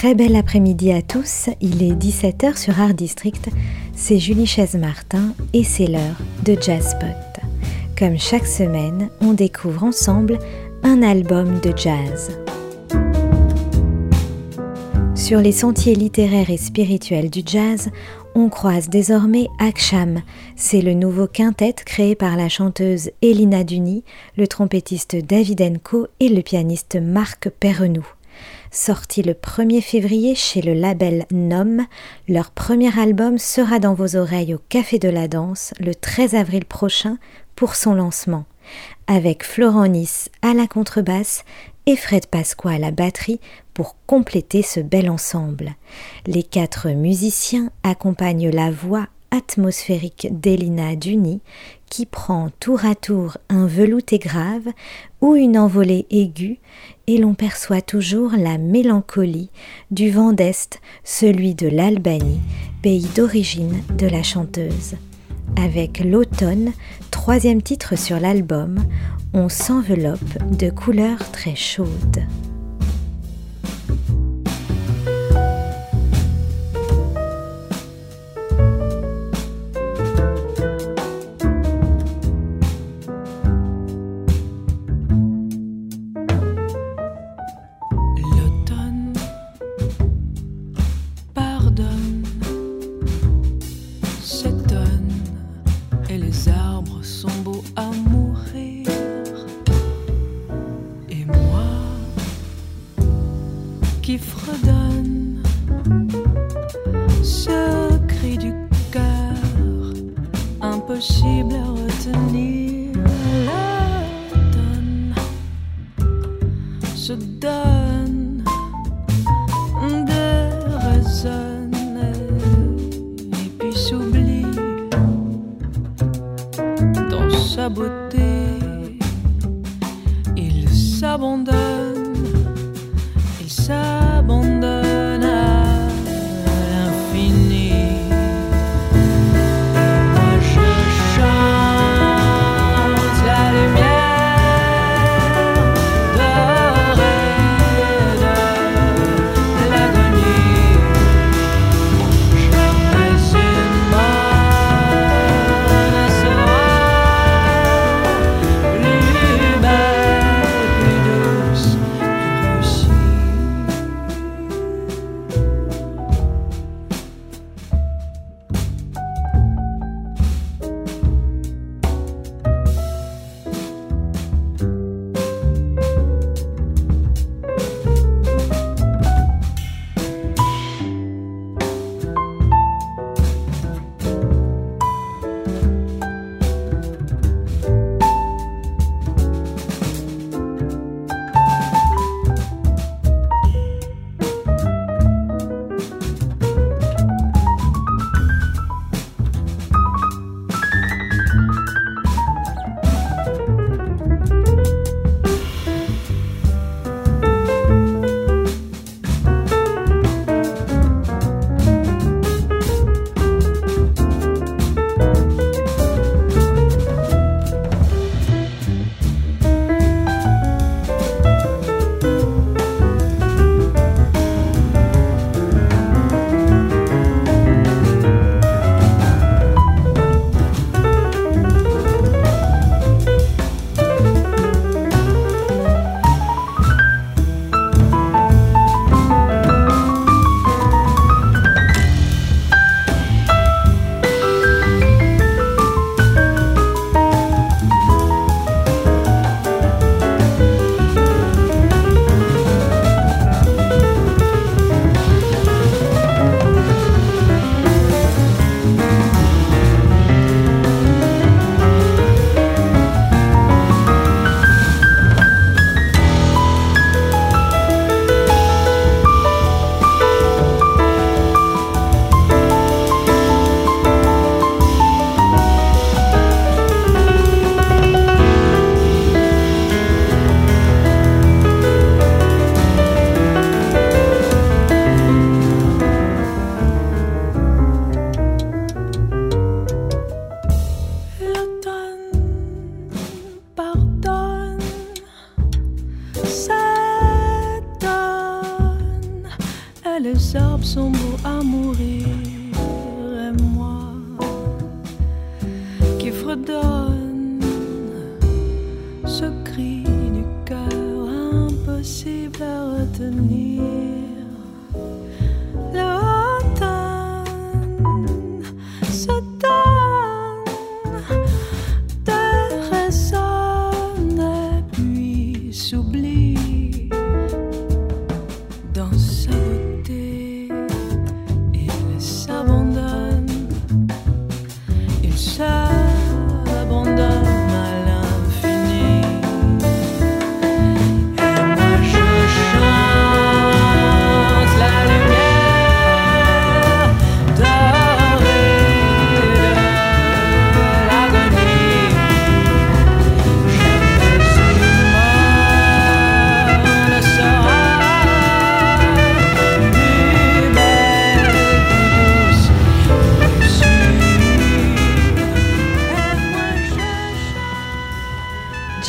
Très bel après-midi à tous, il est 17h sur Art District, c'est Julie Chaise-Martin et c'est l'heure de Jazzpot. Comme chaque semaine, on découvre ensemble un album de jazz. Sur les sentiers littéraires et spirituels du jazz, on croise désormais Aksham. C'est le nouveau quintet créé par la chanteuse Elina Duny, le trompettiste David Enko et le pianiste Marc Perrenou sorti le 1er février chez le label NOM. Leur premier album sera dans vos oreilles au Café de la Danse le 13 avril prochain pour son lancement. Avec Florent Nice à la contrebasse et Fred Pasqua à la batterie pour compléter ce bel ensemble. Les quatre musiciens accompagnent la voix atmosphérique d'Elina Duny qui prend tour à tour un velouté grave ou une envolée aiguë et l'on perçoit toujours la mélancolie du vent d'Est, celui de l'Albanie, pays d'origine de la chanteuse. Avec l'automne, troisième titre sur l'album, on s'enveloppe de couleurs très chaudes. qui fredonne ce cri du cœur impossible à retenir. donne se donne de raisonner et puis s'oublie dans sa beauté. Il s'abandonne. Arbres sont beaux à mourir. Et moi qui fredonne ce cri du cœur impossible à retenir.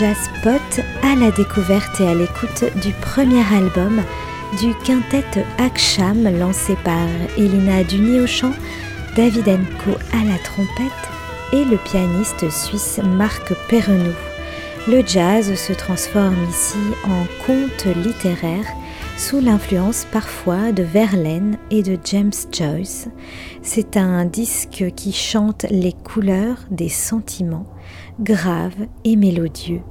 Jazzpot à la découverte et à l'écoute du premier album du quintet Aksham lancé par Elina Duni au chant, David Enko à la trompette et le pianiste suisse Marc Perrenou. Le jazz se transforme ici en conte littéraire sous l'influence parfois de Verlaine et de James Joyce. C'est un disque qui chante les couleurs des sentiments, graves et mélodieux.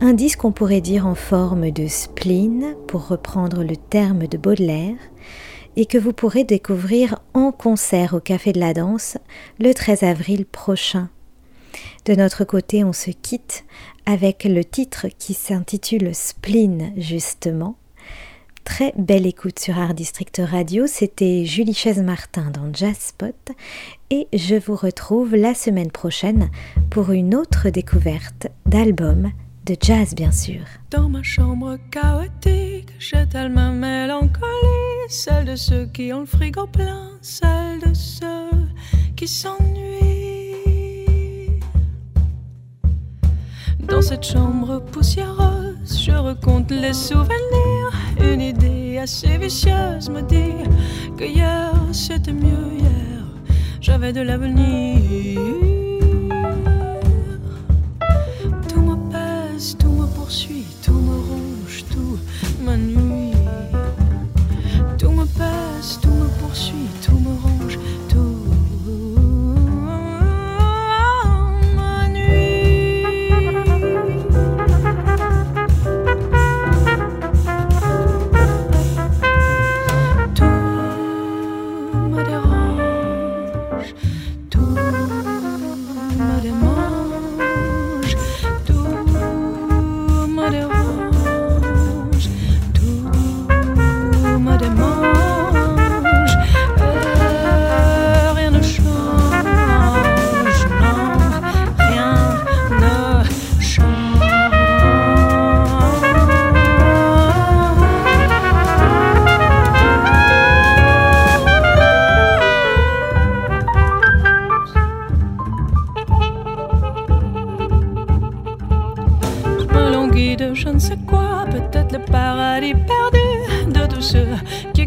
Un disque qu'on pourrait dire en forme de spleen, pour reprendre le terme de Baudelaire, et que vous pourrez découvrir en concert au Café de la Danse le 13 avril prochain. De notre côté, on se quitte avec le titre qui s'intitule Spleen justement. Très belle écoute sur Art District Radio, c'était Julie Chaise-Martin dans Jazzpot et je vous retrouve la semaine prochaine pour une autre découverte d'album de jazz bien sûr. Dans ma chambre chaotique, j'étale ma mélancolie, celle de ceux qui ont le frigo plein, celle de ceux qui s'ennuient. Dans cette chambre poussiéreuse, je recompte les souvenirs. Une idée assez vicieuse me dit que hier c'était mieux hier, j'avais de l'avenir.